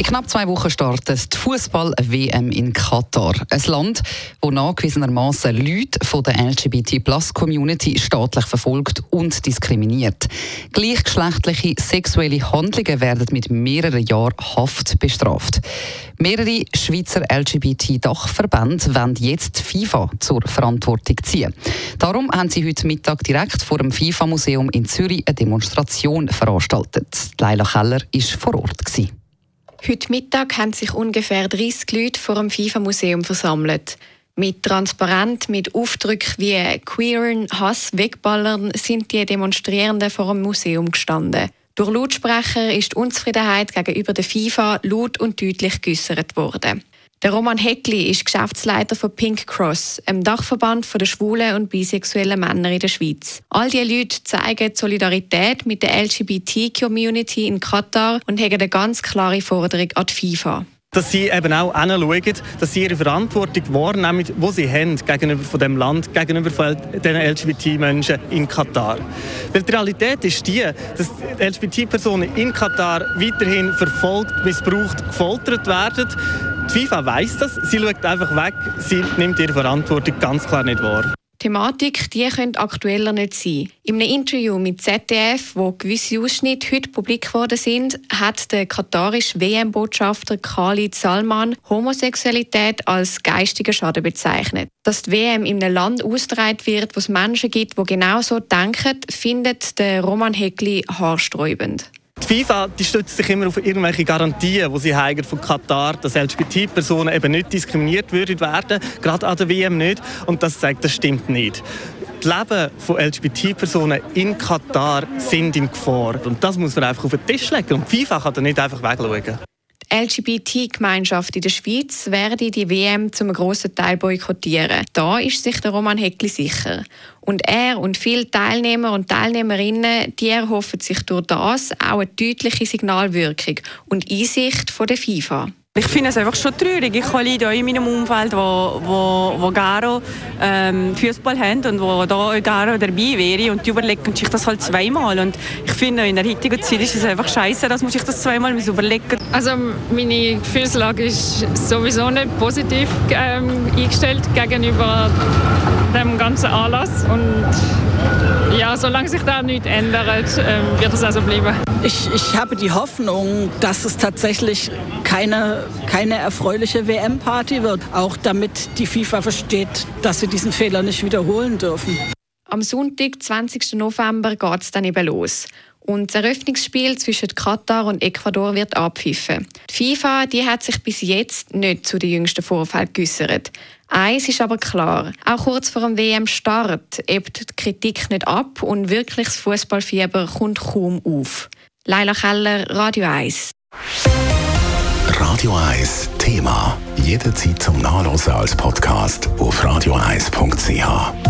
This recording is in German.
In knapp zwei Wochen startet die Fußball-WM in Katar. Ein Land, wo nachgewiesenermaßen Leute von der LGBT-Plus-Community staatlich verfolgt und diskriminiert. Gleichgeschlechtliche sexuelle Handlungen werden mit mehreren Jahren Haft bestraft. Mehrere Schweizer LGBT-Dachverbände wollen jetzt FIFA zur Verantwortung ziehen. Darum haben sie heute Mittag direkt vor dem FIFA-Museum in Zürich eine Demonstration veranstaltet. Leila Keller war vor Ort. Gewesen. Heute Mittag haben sich ungefähr 30 Leute vor dem FIFA-Museum versammelt. Mit Transparent, mit Aufdrücken wie Queeren, Hass, Wegballern sind die Demonstrierenden vor dem Museum gestanden. Durch Lautsprecher ist die Unzufriedenheit gegenüber der FIFA laut und deutlich geäußert worden. Der Roman Heckli ist Geschäftsleiter von Pink Cross, einem Dachverband der schwulen und bisexuellen Männer in der Schweiz. All diese Leute zeigen Solidarität mit der LGBT-Community in Katar und haben eine ganz klare Forderung an die FIFA dass sie eben auch hinschauen, dass sie ihre Verantwortung wahrnehmen, die sie haben gegenüber von dem Land, gegenüber von den LGBT-Menschen in Katar. Weil die Realität ist die, dass LGBT-Personen in Katar weiterhin verfolgt, missbraucht, gefoltert werden. Die FIFA weiß das, sie schaut einfach weg, sie nimmt ihre Verantwortung ganz klar nicht wahr. Thematik, die könnte aktueller nicht sein. In einem Interview mit ZDF, wo gewisse Ausschnitte heute publik geworden sind, hat der katarische WM-Botschafter Khalid Salman Homosexualität als geistiger Schaden bezeichnet. Dass die WM in einem Land ausgetragen wird, wo es Menschen gibt, die genau so denken, findet der Roman Heckli haarsträubend. Die FIFA die stützt sich immer auf irgendwelche Garantien, die sie haben von Katar, dass LGBT-Personen eben nicht diskriminiert werden, gerade an der WM nicht. Und das zeigt, das stimmt nicht. Die Leben von LGBT-Personen in Katar sind in Gefahr. Und das muss man einfach auf den Tisch legen. Und die FIFA kann da nicht einfach wegschauen. LGBT-Gemeinschaft in der Schweiz werde die WM zum grossen Teil boykottieren. Da ist sich der Roman Heckli sicher. Und er und viele Teilnehmer und Teilnehmerinnen, die erhoffen sich durch das auch eine deutliche Signalwirkung und Einsicht von der FIFA. Ich finde es einfach schon traurig. Ich habe Leute in meinem Umfeld, wo, wo, wo Garo ähm, Fußball haben und wo da Garo dabei wäre und die überlegen sich das halt zweimal. Und ich finde, in der heutigen Zeit ist es einfach scheiße, dass man sich das zweimal überlegen Also meine Gefühlslage ist sowieso nicht positiv ähm, eingestellt gegenüber dem ganzen Anlass und solange sich da nichts ändert, ähm, wird es also bleiben. Ich, ich habe die Hoffnung, dass es tatsächlich keine, keine erfreuliche WM-Party wird, auch damit die FIFA versteht, dass sie diesen Fehler nicht wiederholen dürfen. Am Sonntag, 20. November, geht es dann eben los. Und das Eröffnungsspiel zwischen Katar und Ecuador wird abpfiffen. Die FIFA die hat sich bis jetzt nicht zu den jüngsten Vorfällen geäußert. Eins ist aber klar, auch kurz vor dem WM-Start ebbt die Kritik nicht ab und wirkliches Fußballfieber kommt kaum auf. Leila Keller, Radio 1. Radio 1 Thema. Jederzeit zum Nachlesen als Podcast auf radio1.ch.